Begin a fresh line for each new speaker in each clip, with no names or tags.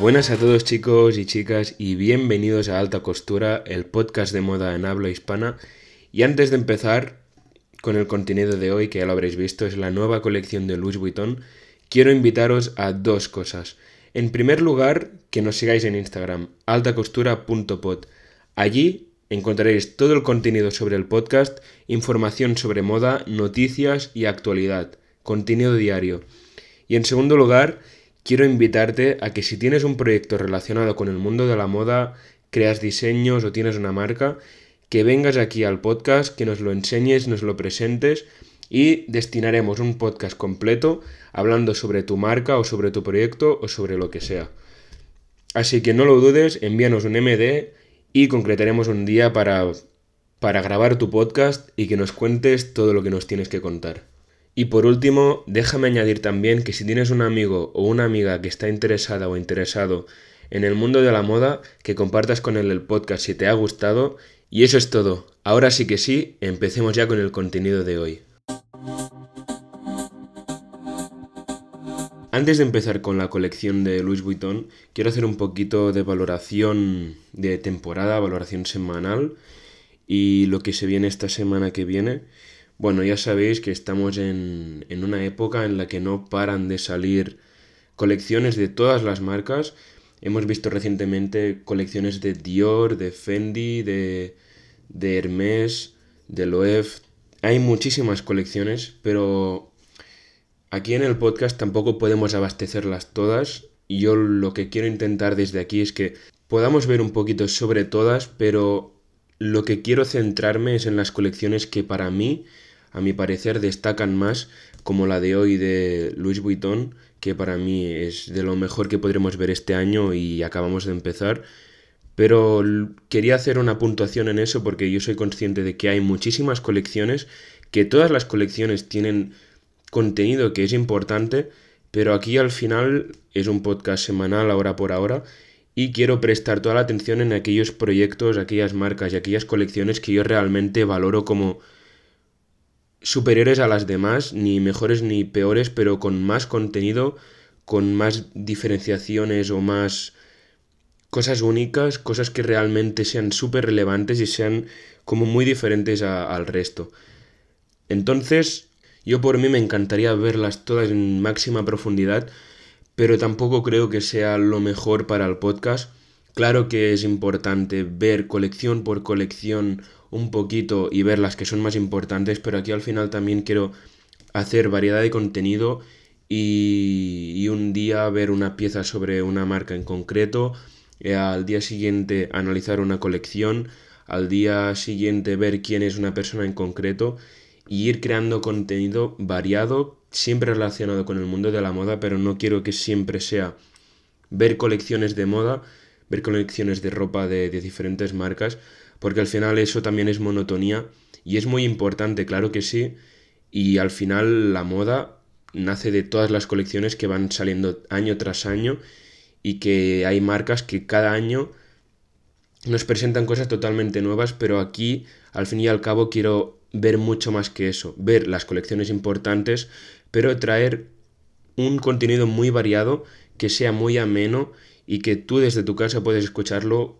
Buenas a todos chicos y chicas y bienvenidos a Alta Costura, el podcast de moda en habla hispana. Y antes de empezar con el contenido de hoy, que ya lo habréis visto, es la nueva colección de Louis Vuitton, quiero invitaros a dos cosas. En primer lugar, que nos sigáis en Instagram, altacostura.pod. Allí encontraréis todo el contenido sobre el podcast, información sobre moda, noticias y actualidad, contenido diario. Y en segundo lugar, quiero invitarte a que si tienes un proyecto relacionado con el mundo de la moda, creas diseños o tienes una marca, que vengas aquí al podcast, que nos lo enseñes, nos lo presentes y destinaremos un podcast completo hablando sobre tu marca o sobre tu proyecto o sobre lo que sea. Así que no lo dudes, envíanos un MD y concretaremos un día para, para grabar tu podcast y que nos cuentes todo lo que nos tienes que contar. Y por último, déjame añadir también que si tienes un amigo o una amiga que está interesada o interesado en el mundo de la moda, que compartas con él el podcast si te ha gustado. Y eso es todo. Ahora sí que sí, empecemos ya con el contenido de hoy. Antes de empezar con la colección de Louis Vuitton, quiero hacer un poquito de valoración de temporada, valoración semanal y lo que se viene esta semana que viene. Bueno, ya sabéis que estamos en, en una época en la que no paran de salir colecciones de todas las marcas. Hemos visto recientemente colecciones de Dior, de Fendi, de, de Hermès, de Loewe. Hay muchísimas colecciones, pero Aquí en el podcast tampoco podemos abastecerlas todas y yo lo que quiero intentar desde aquí es que podamos ver un poquito sobre todas, pero lo que quiero centrarme es en las colecciones que para mí, a mi parecer, destacan más, como la de hoy de Louis Vuitton, que para mí es de lo mejor que podremos ver este año y acabamos de empezar. Pero quería hacer una puntuación en eso porque yo soy consciente de que hay muchísimas colecciones, que todas las colecciones tienen contenido que es importante, pero aquí al final es un podcast semanal, hora por hora, y quiero prestar toda la atención en aquellos proyectos, aquellas marcas y aquellas colecciones que yo realmente valoro como superiores a las demás, ni mejores ni peores, pero con más contenido, con más diferenciaciones o más cosas únicas, cosas que realmente sean súper relevantes y sean como muy diferentes al resto. Entonces, yo por mí me encantaría verlas todas en máxima profundidad, pero tampoco creo que sea lo mejor para el podcast. Claro que es importante ver colección por colección un poquito y ver las que son más importantes, pero aquí al final también quiero hacer variedad de contenido y, y un día ver una pieza sobre una marca en concreto, eh, al día siguiente analizar una colección, al día siguiente ver quién es una persona en concreto y ir creando contenido variado, siempre relacionado con el mundo de la moda, pero no quiero que siempre sea ver colecciones de moda, ver colecciones de ropa de, diferentes marcas, porque al final eso también es monotonía y es muy importante, claro que sí, y al final la moda nace de todas las colecciones que van saliendo año tras año y que hay marcas que cada año nos presentan cosas totalmente nuevas, pero aquí al fin y al cabo quiero ver mucho más que eso, ver las colecciones importantes, pero traer un contenido muy variado que sea muy ameno y que tú desde tu casa puedes escucharlo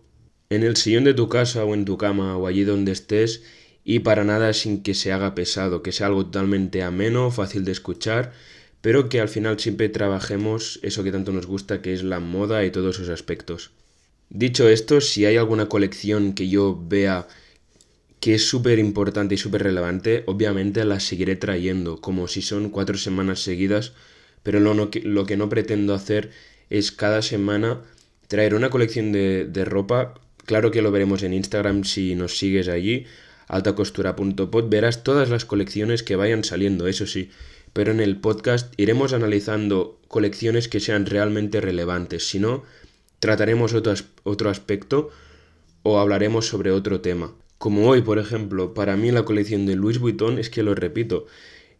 en el sillón de tu casa o en tu cama o allí donde estés y para nada sin que se haga pesado, que sea algo totalmente ameno, fácil de escuchar, pero que al final siempre trabajemos eso que tanto nos gusta, que es la moda y todos esos aspectos. Dicho esto, si hay alguna colección que yo vea que es súper importante y súper relevante, obviamente la seguiré trayendo, como si son cuatro semanas seguidas, pero lo, lo que no pretendo hacer es cada semana traer una colección de, de, ropa, claro que lo veremos en Instagram si nos sigues allí, altacostura.pod, verás todas las colecciones que vayan saliendo, eso sí, pero en el podcast iremos analizando colecciones que sean realmente relevantes, si no, trataremos otro, otro aspecto o hablaremos sobre otro tema. Como hoy, por ejemplo, para mí la colección de Louis Vuitton es que lo repito,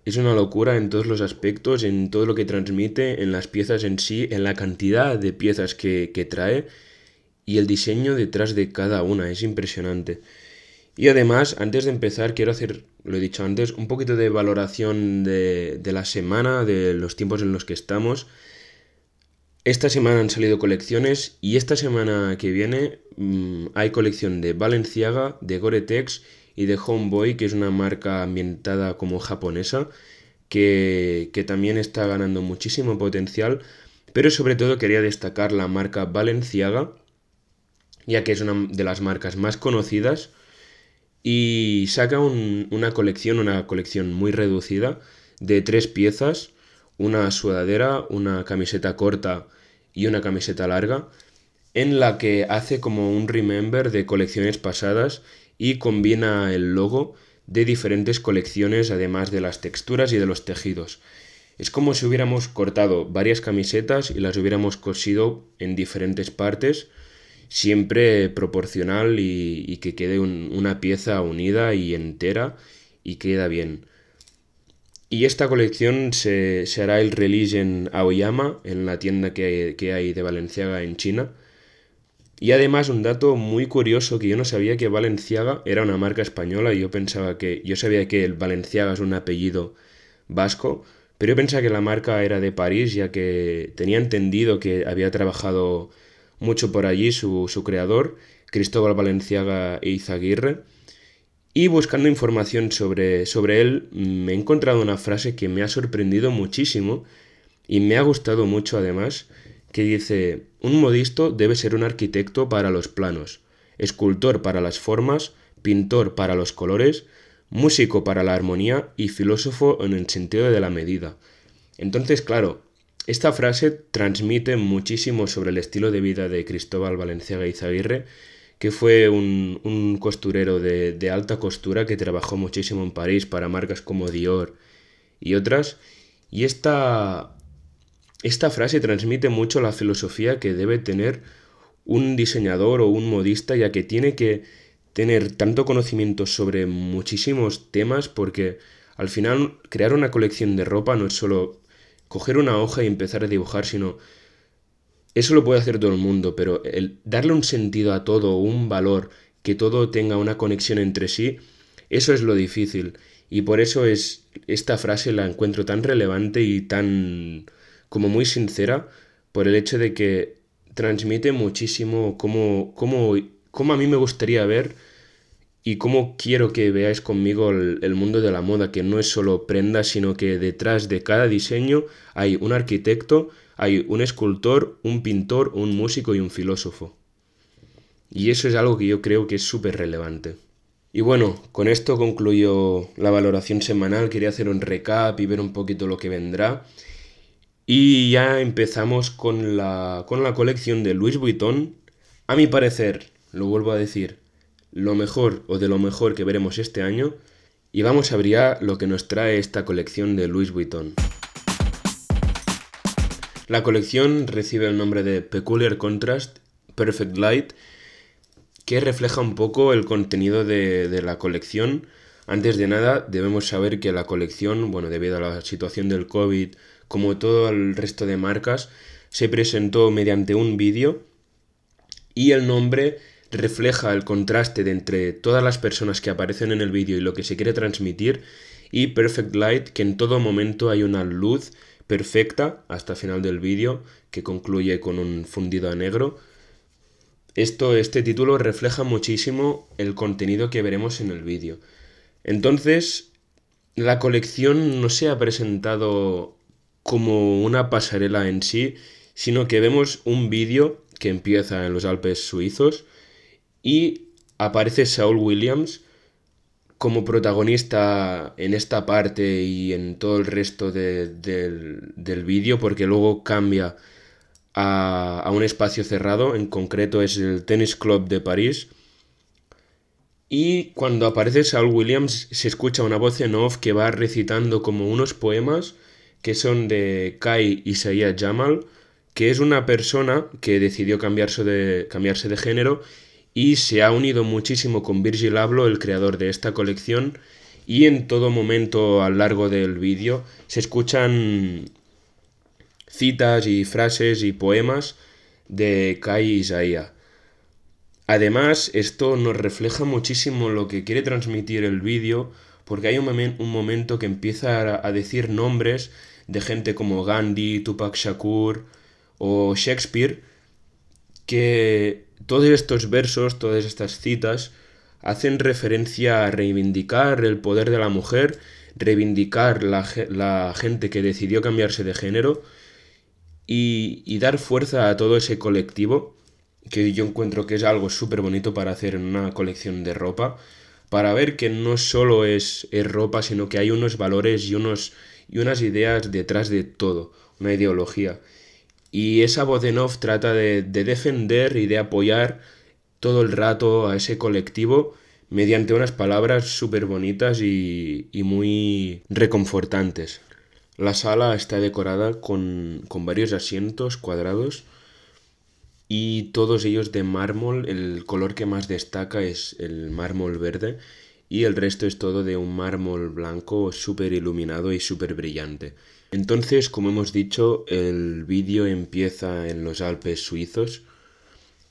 es una locura en todos los aspectos, en todo lo que transmite, en las piezas en sí, en la cantidad de piezas que, trae y el diseño detrás de cada una, es impresionante. Y además, antes de empezar, quiero hacer, lo he dicho antes, un poquito de valoración de, de la semana, de los tiempos en los que estamos. esta semana han salido colecciones y esta semana que viene mm, hay colección de Balenciaga, de Gore-Tex y de Homeboy, que es una marca ambientada como japonesa, que, que también está ganando muchísimo potencial, pero sobre todo quería destacar la marca Balenciaga, ya que es una de las marcas más conocidas y saca una colección, una colección muy reducida de tres piezas, una sudadera, una camiseta corta y una camiseta larga, en la que hace como un remember de colecciones pasadas y combina el logo de diferentes colecciones además de las texturas y de los tejidos. Es como si hubiéramos cortado varias camisetas y las hubiéramos cosido en diferentes partes siempre proporcional y, que quede una pieza unida y entera y queda bien. Y esta colección se, hará el release en Aoyama, en la tienda que, hay de Valenciaga en China. Y además un dato muy curioso que yo no sabía que Valenciaga era una marca española yo pensaba que yo sabía que el Valenciaga es un apellido vasco, pero yo pensaba que la marca era de París ya que tenía entendido que había trabajado mucho por allí su, creador, Cristóbal Valenciaga e Izaguirre. Y buscando información sobre, sobre él, me he encontrado una frase que me ha sorprendido muchísimo y me ha gustado mucho además, que dice, un modisto debe ser un arquitecto para los planos, escultor para las formas, pintor para los colores, músico para la armonía y filósofo en el sentido de la medida. Entonces, claro, esta frase transmite muchísimo sobre el estilo de vida de Cristóbal Valenciaga Izaguirre, que fue un, costurero de, alta costura que trabajó muchísimo en París para marcas como Dior y otras. Y esta, esta frase transmite mucho la filosofía que debe tener un diseñador o un modista, ya que tiene que tener tanto conocimiento sobre muchísimos temas, porque al final crear una colección de ropa no es solo coger una hoja y empezar a dibujar, sino eso lo puede hacer todo el mundo, pero darle un sentido a todo, un valor, que todo tenga una conexión entre sí, eso es lo difícil. Y por eso es esta frase la encuentro tan relevante y tan como muy sincera por el hecho de que transmite muchísimo cómo, cómo, cómo a mí me gustaría ver y cómo quiero que veáis conmigo el, mundo de la moda, que no es solo prendas, sino que detrás de cada diseño hay un arquitecto, hay un escultor, un pintor, un músico y un filósofo. Y eso es algo que yo creo que es súper relevante. Y bueno, con esto concluyo la valoración semanal, quería hacer un recap y ver un poquito lo que vendrá. Y ya empezamos con la, con la colección de Louis Vuitton. A mi parecer, lo vuelvo a decir, lo mejor o de lo mejor que veremos este año y vamos a abrir lo que nos trae esta colección de Louis Vuitton. La colección recibe el nombre de Peculiar Contrast Perfect Light, que refleja un poco el contenido de, de, la colección. Antes de nada, debemos saber que la colección, bueno, debido a la situación del COVID, como todo el resto de marcas, se presentó mediante un vídeo y el nombre refleja el contraste de entre todas las personas que aparecen en el vídeo y lo que se quiere transmitir y Perfect Light que en todo momento hay una luz perfecta hasta el final del vídeo que concluye con un fundido a negro. Esto, este título refleja muchísimo el contenido que veremos en el vídeo. Entonces, la colección no se ha presentado como una pasarela en sí, sino que vemos un vídeo que empieza en los Alpes suizos, y aparece Saul Williams como protagonista en esta parte y en todo el resto del, vídeo, porque luego cambia a, a, un espacio cerrado, en concreto es el Tennis Club de París. Y cuando aparece Saul Williams se escucha una voz en off que va recitando como unos poemas que son de Kai Isaiah Jamal, que es una persona que decidió cambiarse de, cambiarse de género y se ha unido muchísimo con Virgil Abloh, el creador de esta colección, y en todo momento a lo largo del vídeo se escuchan citas y frases y poemas de Kai Isaiah. Además, esto nos refleja muchísimo lo que quiere transmitir el vídeo, porque hay un, un, momento que empieza a, decir nombres de gente como Gandhi, Tupac Shakur o Shakespeare, que todos estos versos, todas estas citas, hacen referencia a reivindicar el poder de la mujer, reivindicar la, la gente que decidió cambiarse de género y, y, dar fuerza a todo ese colectivo, que yo encuentro que es algo súper bonito para hacer en una colección de ropa, para ver que no solo es, es ropa, sino que hay unos valores y, unos, y unas ideas detrás de todo, una ideología. Y esa voz en off trata de, de defender y de apoyar todo el rato a ese colectivo mediante unas palabras súper bonitas y, y, muy reconfortantes. La sala está decorada con, con, varios asientos cuadrados y todos ellos de mármol. El color que más destaca es el mármol verde y el resto es todo de un mármol blanco súper iluminado y súper brillante. Entonces, como hemos dicho, el vídeo empieza en los Alpes suizos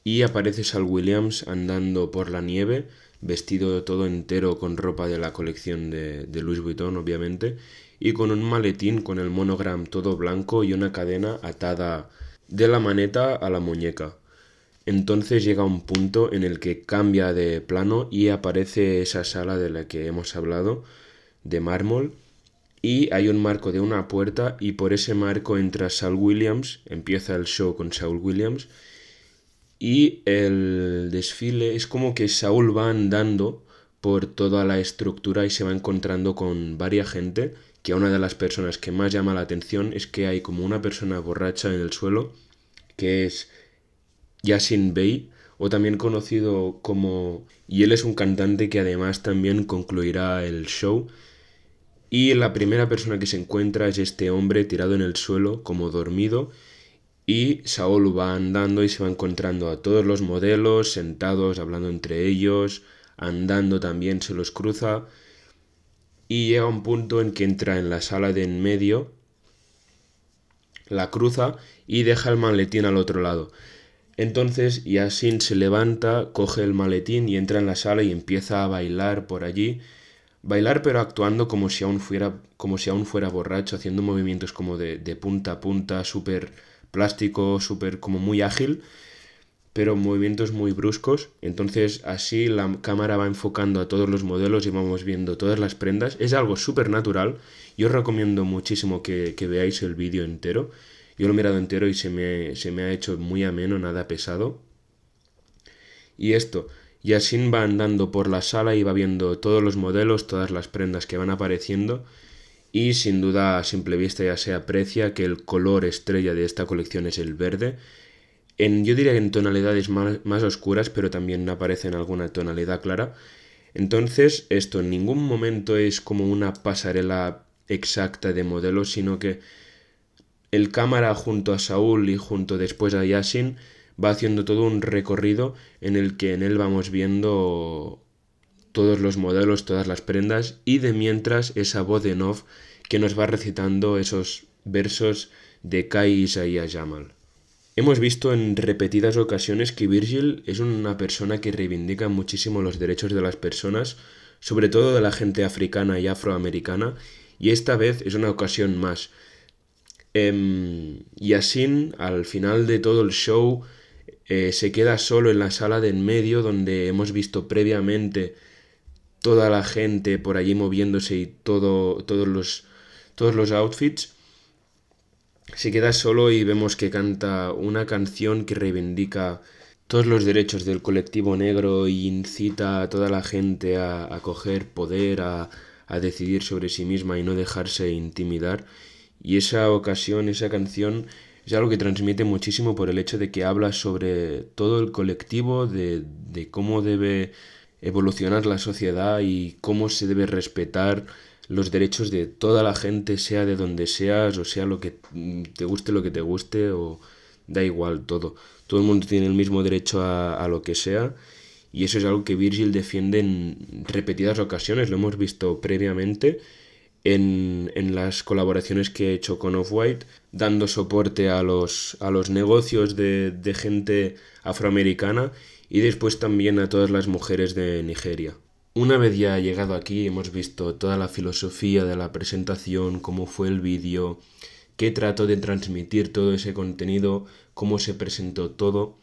y aparece Sal Williams andando por la nieve, vestido todo entero con ropa de la colección de, de Louis Vuitton, obviamente, y con un maletín con el monogram todo blanco y una cadena atada de la maneta a la muñeca. Entonces llega un punto en el que cambia de plano y aparece esa sala de la que hemos hablado, de mármol, y hay un marco de una puerta y por ese marco entra Saul Williams, empieza el show con Saul Williams, y el desfile es como que Saúl va andando por toda la estructura y se va encontrando con varias gente, que una de las personas que más llama la atención es que hay como una persona borracha en el suelo, que es Yasin Bey, o también conocido como... y él es un cantante que además también concluirá el show. Y la primera persona que se encuentra es este hombre tirado en el suelo, como dormido, y Saúl va andando y se va encontrando a todos los modelos sentados, hablando entre ellos, andando también se los cruza y llega un punto en que entra en la sala de en medio, la cruza y deja el maletín al otro lado. Entonces Yasin se levanta, coge el maletín y entra en la sala y empieza a bailar por allí. Bailar pero actuando como si aún fuera, como si aún fuera borracho, haciendo movimientos como de, punta a punta, súper plástico súper como muy ágil, pero movimientos muy bruscos. Entonces así la cámara va enfocando a todos los modelos y vamos viendo todas las prendas. Es algo súper natural. Yo os recomiendo muchísimo que, que veáis el vídeo entero. Yo lo he mirado entero y se me, se me ha hecho muy ameno, nada pesado. Y esto, Yasin va andando por la sala y va viendo todos los modelos, todas las prendas que van apareciendo y sin duda a simple vista ya se aprecia que el color estrella de esta colección es el verde. En, yo diría que en tonalidades más, más oscuras, pero también aparece en alguna tonalidad clara. Entonces, esto en ningún momento es como una pasarela exacta de modelos, sino que el cámara junto a Saúl y junto después a Yasin va haciendo todo un recorrido en el que en él vamos viendo todos los modelos, todas las prendas y de mientras esa voz de off que nos va recitando esos versos de Kai Isaías Jamal. Hemos visto en repetidas ocasiones que Virgil es una persona que reivindica muchísimo los derechos de las personas, sobre todo de la gente africana y afroamericana, y esta vez es una ocasión más. Eh, Yasin, al final de todo el show, eh, se queda solo en la sala de en medio donde hemos visto previamente toda la gente por allí moviéndose y todo, todos, los, todos los outfits, se queda solo y vemos que canta una canción que reivindica todos los derechos del colectivo negro y incita a toda la gente a, a coger poder, a, a decidir sobre sí misma y no dejarse intimidar. Y esa ocasión, esa canción, es algo que transmite muchísimo por el hecho de que habla sobre todo el colectivo, de, cómo debe evolucionar la sociedad y cómo se debe respetar los derechos de toda la gente, sea de donde seas, o sea lo que te guste lo que te guste, o da igual todo. Todo el mundo tiene el mismo derecho a, a lo que sea, y eso es algo que Virgil defiende en repetidas ocasiones, lo hemos visto previamente en, en las colaboraciones que he hecho con Off-White, dando soporte a los, a los negocios de, de gente afroamericana y después también a todas las mujeres de Nigeria. Una vez ya llegado aquí hemos visto toda la filosofía de la presentación, cómo fue el vídeo, qué trató de transmitir todo ese contenido, cómo se presentó todo.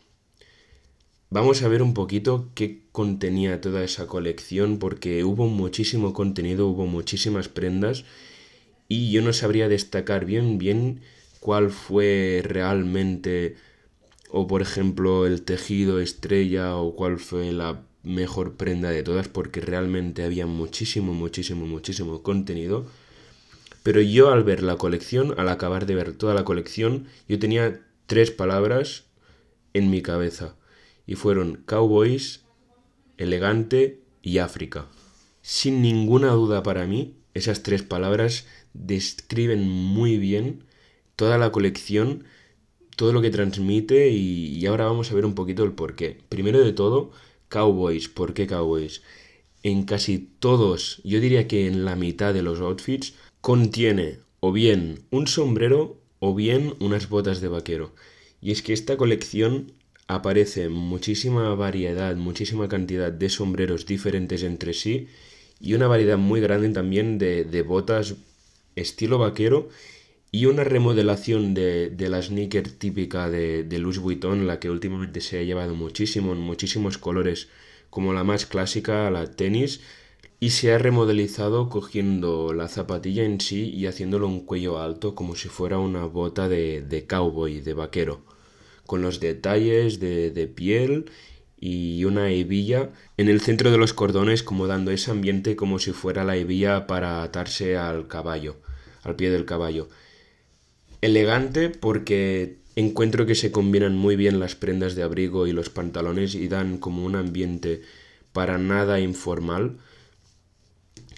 Vamos a ver un poquito qué contenía toda esa colección porque hubo muchísimo contenido, hubo muchísimas prendas y yo no sabría destacar bien bien cuál fue realmente o por ejemplo el tejido estrella o cuál fue la mejor prenda de todas porque realmente había muchísimo, muchísimo, muchísimo contenido. Pero yo al ver la colección, al acabar de ver toda la colección, yo tenía tres palabras en mi cabeza. Y fueron cowboys, elegante y África. Sin ninguna duda para mí, esas tres palabras describen muy bien toda la colección, todo lo que transmite y, ahora vamos a ver un poquito el porqué. Primero de todo, Cowboys. ¿Por qué Cowboys? En casi todos, yo diría que en la mitad de los outfits, contiene o bien un sombrero o bien unas botas de vaquero. Y es que esta colección aparece muchísima variedad, muchísima cantidad de sombreros diferentes entre sí y una variedad muy grande también de, de botas estilo vaquero y una remodelación de, de la sneaker típica de, de Louis Vuitton, la que últimamente se ha llevado muchísimo, en muchísimos colores, como la más clásica, la tenis, y se ha remodelizado cogiendo la zapatilla en sí y haciéndolo un cuello alto como si fuera una bota de, de cowboy, de vaquero, con los detalles de, de piel y una hebilla en el centro de los cordones como dando ese ambiente como si fuera la hebilla para atarse al caballo, al pie del caballo elegante porque encuentro que se combinan muy bien las prendas de abrigo y los pantalones y dan como un ambiente para nada informal.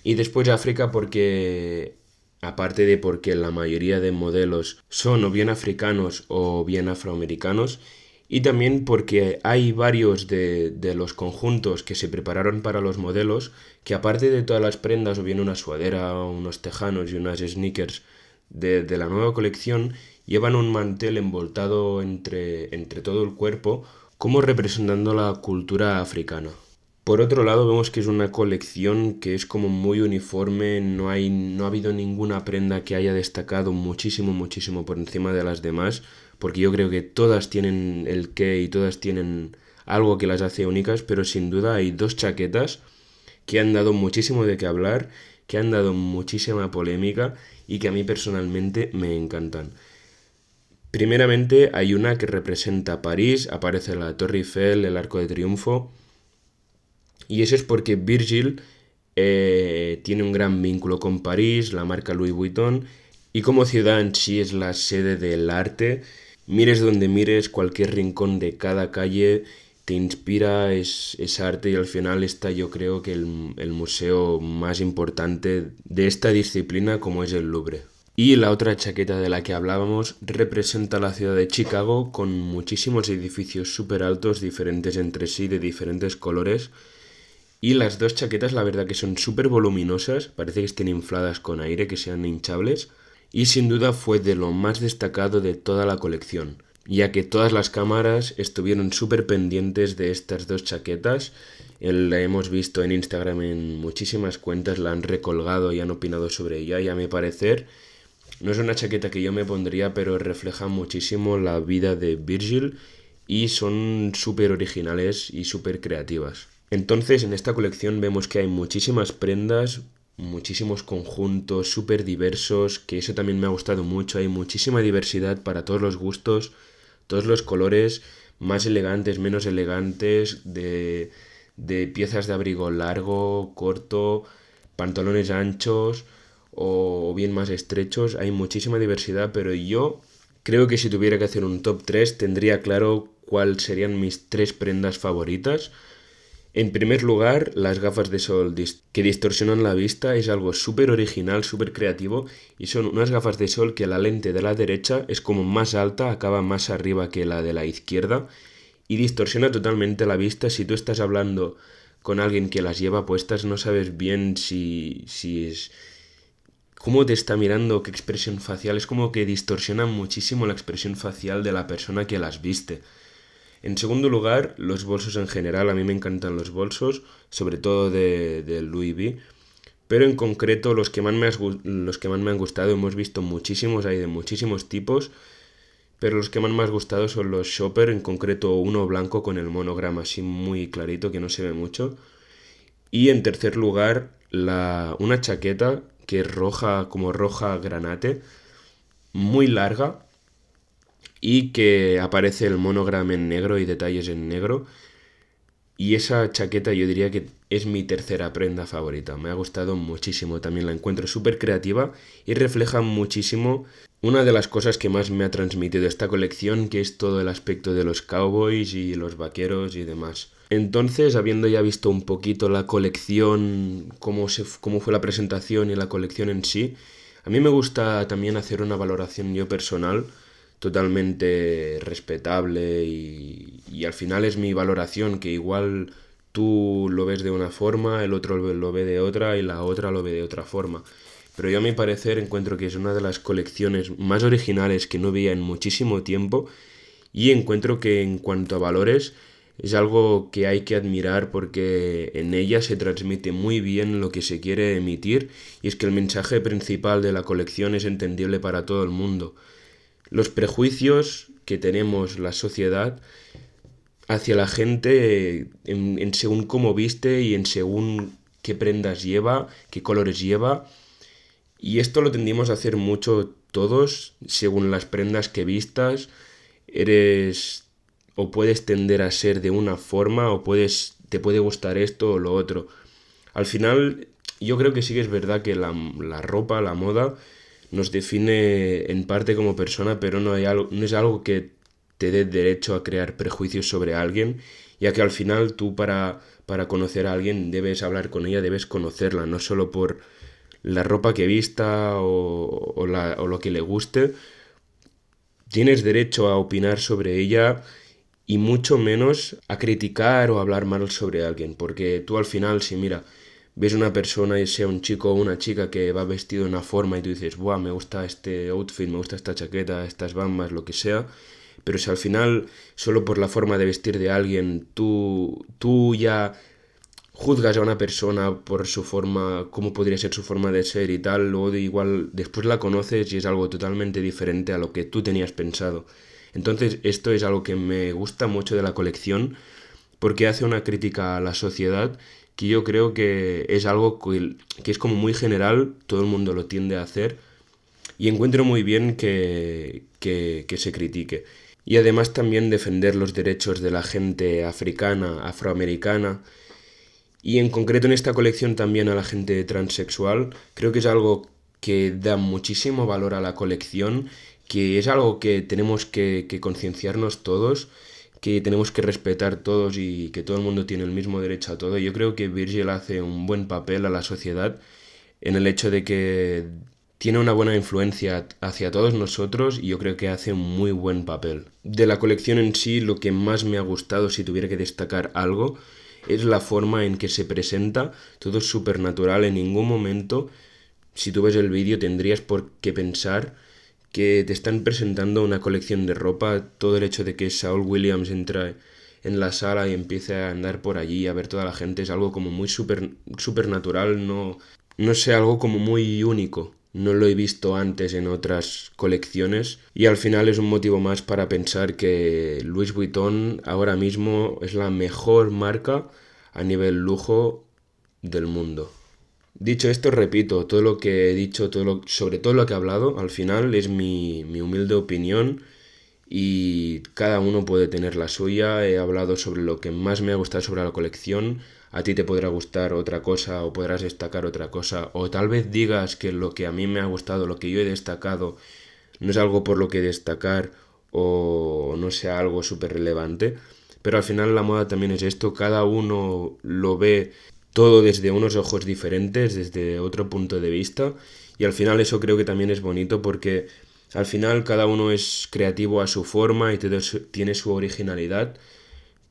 Y después África porque, aparte de porque la mayoría de modelos son o bien africanos o bien afroamericanos, y también porque hay varios de, de, los conjuntos que se prepararon para los modelos que aparte de todas las prendas o bien una suadera, unos tejanos y unas sneakers de, de, la nueva colección llevan un mantel envoltado entre, entre todo el cuerpo como representando la cultura africana. Por otro lado vemos que es una colección que es como muy uniforme, no, hay, no ha habido ninguna prenda que haya destacado muchísimo, muchísimo por encima de las demás, porque yo creo que todas tienen el qué y todas tienen algo que las hace únicas, pero sin duda hay dos chaquetas que han dado muchísimo de qué hablar, que han dado muchísima polémica y que a mí personalmente me encantan. Primeramente hay una que representa París, aparece la Torre Eiffel, el Arco de Triunfo, y eso es porque Virgil eh, tiene un gran vínculo con París, la marca Louis Vuitton, y como ciudad en sí es la sede del arte, mires donde mires, cualquier rincón de cada calle te inspira, es, es, arte y al final está yo creo que el, el, museo más importante de esta disciplina como es el Louvre. Y la otra chaqueta de la que hablábamos representa la ciudad de Chicago con muchísimos edificios súper altos diferentes entre sí de diferentes colores. Y las dos chaquetas la verdad que son súper voluminosas, parece que estén infladas con aire, que sean hinchables. Y sin duda fue de lo más destacado de toda la colección ya que todas las cámaras estuvieron súper pendientes de estas dos chaquetas. La hemos visto en Instagram en muchísimas cuentas, la han recolgado y han opinado sobre ella y a mi parecer no es una chaqueta que yo me pondría, pero refleja muchísimo la vida de Virgil y son súper originales y súper creativas. Entonces en esta colección vemos que hay muchísimas prendas, muchísimos conjuntos súper diversos, que eso también me ha gustado mucho, hay muchísima diversidad para todos los gustos todos los colores más elegantes, menos elegantes, de, de piezas de abrigo largo, corto, pantalones anchos o bien más estrechos. Hay muchísima diversidad, pero yo creo que si tuviera que hacer un top 3 tendría claro cuáles serían mis tres prendas favoritas. En primer lugar, las gafas de sol que distorsionan la vista es algo súper original, súper creativo y son unas gafas de sol que la lente de la derecha es como más alta, acaba más arriba que la de la izquierda y distorsiona totalmente la vista. Si tú estás hablando con alguien que las lleva puestas no sabes bien si, si es... cómo te está mirando, qué expresión facial, es como que distorsiona muchísimo la expresión facial de la persona que las viste. En segundo lugar, los bolsos en general. A mí me encantan los bolsos, sobre todo de, de Louis V. pero en concreto los que, más me los que más me han gustado, hemos visto muchísimos, hay de muchísimos tipos, pero los que más me han gustado son los Shopper, en concreto uno blanco con el monograma así muy clarito que no se ve mucho. Y en tercer lugar, la, una chaqueta que es roja, como roja granate, muy larga y que aparece el monograma en negro y detalles en negro. Y esa chaqueta yo diría que es mi tercera prenda favorita. Me ha gustado muchísimo. También la encuentro súper creativa y refleja muchísimo una de las cosas que más me ha transmitido esta colección, que es todo el aspecto de los cowboys y los vaqueros y demás. Entonces, habiendo ya visto un poquito la colección, cómo, se, cómo fue la presentación y la colección en sí, a mí me gusta también hacer una valoración yo personal totalmente respetable y, y al final es mi valoración que igual tú lo ves de una forma, el otro lo ve de otra y la otra lo ve de otra forma. Pero yo a mi parecer encuentro que es una de las colecciones más originales que no veía en muchísimo tiempo y encuentro que en cuanto a valores es algo que hay que admirar porque en ella se transmite muy bien lo que se quiere emitir y es que el mensaje principal de la colección es entendible para todo el mundo. Los prejuicios que tenemos la sociedad hacia la gente en, según cómo viste y en según qué prendas lleva, qué colores lleva. Y esto lo tendimos a hacer mucho todos, según las prendas que vistas, eres o puedes tender a ser de una forma o puedes te puede gustar esto o lo otro. Al final yo creo que sí que es verdad que la, la ropa, la moda nos define en parte como persona, pero no, hay algo, no es algo que te dé derecho a crear prejuicios sobre alguien, ya que al final tú para, para conocer a alguien debes hablar con ella, debes conocerla, no solo por la ropa que vista o, o, la, o lo que le guste, tienes derecho a opinar sobre ella y mucho menos a criticar o hablar mal sobre alguien, porque tú al final, si mira, ves una persona, y sea un chico o una chica que va vestido de una forma y tú dices, Buah, me gusta este outfit, me gusta esta chaqueta, estas bambas, lo que sea, pero si al final, solo por la forma de vestir de alguien, tú, tú ya juzgas a una persona por su forma, cómo podría ser su forma de ser y tal, luego de igual después la conoces y es algo totalmente diferente a lo que tú tenías pensado. Entonces esto es algo que me gusta mucho de la colección porque hace una crítica a la sociedad que yo creo que es algo que, es como muy general, todo el mundo lo tiende a hacer y encuentro muy bien que, que, se critique. Y además también defender los derechos de la gente africana, afroamericana, y en concreto en esta colección también a la gente transexual. Creo que es algo que da muchísimo valor a la colección que es algo que tenemos que, concienciarnos todos, que tenemos que respetar todos y que todo el mundo tiene el mismo derecho a todo. Yo creo que Virgil hace un buen papel a la sociedad en el hecho de que tiene una buena influencia hacia todos nosotros y yo creo que hace un muy buen papel. De la colección en sí, lo que más me ha gustado, si tuviera que destacar algo, es la forma en que se presenta, todo es súper natural, en ningún momento, si tú ves el vídeo, tendrías por qué pensar que te están presentando una colección de ropa, todo el hecho de que Saul Williams entra en la sala y empiece a andar por allí a ver toda la gente es algo como muy super, natural, no, no sé, algo como muy único. No lo he visto antes en otras colecciones y al final es un motivo más para pensar que Louis Vuitton ahora mismo es la mejor marca a nivel lujo del mundo. Dicho esto, repito, todo lo que he dicho, todo sobre todo lo que he hablado, al final es mi, mi humilde opinión y cada uno puede tener la suya. He hablado sobre lo que más me ha gustado sobre la colección. A ti te podrá gustar otra cosa o podrás destacar otra cosa. O tal vez digas que lo que a mí me ha gustado, lo que yo he destacado, no es algo por lo que destacar o no sea algo súper relevante. Pero al final la moda también es esto, cada uno lo ve todo desde unos ojos diferentes, desde otro punto de vista. Y al final eso creo que también es bonito porque al final cada uno es creativo a su forma y tiene su originalidad.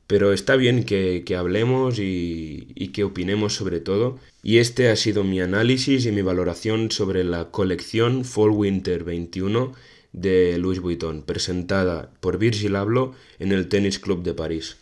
Pero está bien que, hablemos y, y, que opinemos sobre todo. Y este ha sido mi análisis y mi valoración sobre la colección Fall Winter 21 de Louis Vuitton, presentada por Virgil Abloh en el Tennis Club de París.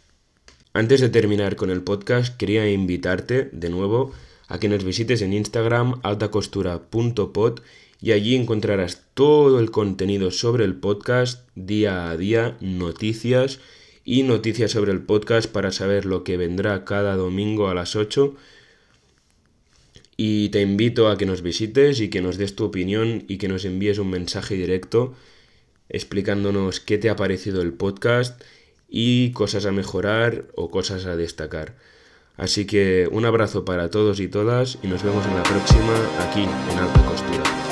Antes de terminar con el podcast, quería invitarte de nuevo a que nos visites en Instagram altacostura.pod y allí encontrarás todo el contenido sobre el podcast día a día, noticias y noticias sobre el podcast para saber lo que vendrá cada domingo a las 8. Y te invito a que nos visites y que nos des tu opinión y que nos envíes un mensaje directo explicándonos qué te ha parecido el podcast y cosas a mejorar o cosas a destacar. Así que un abrazo para todos y todas y nos vemos en la próxima aquí en Alta Costura.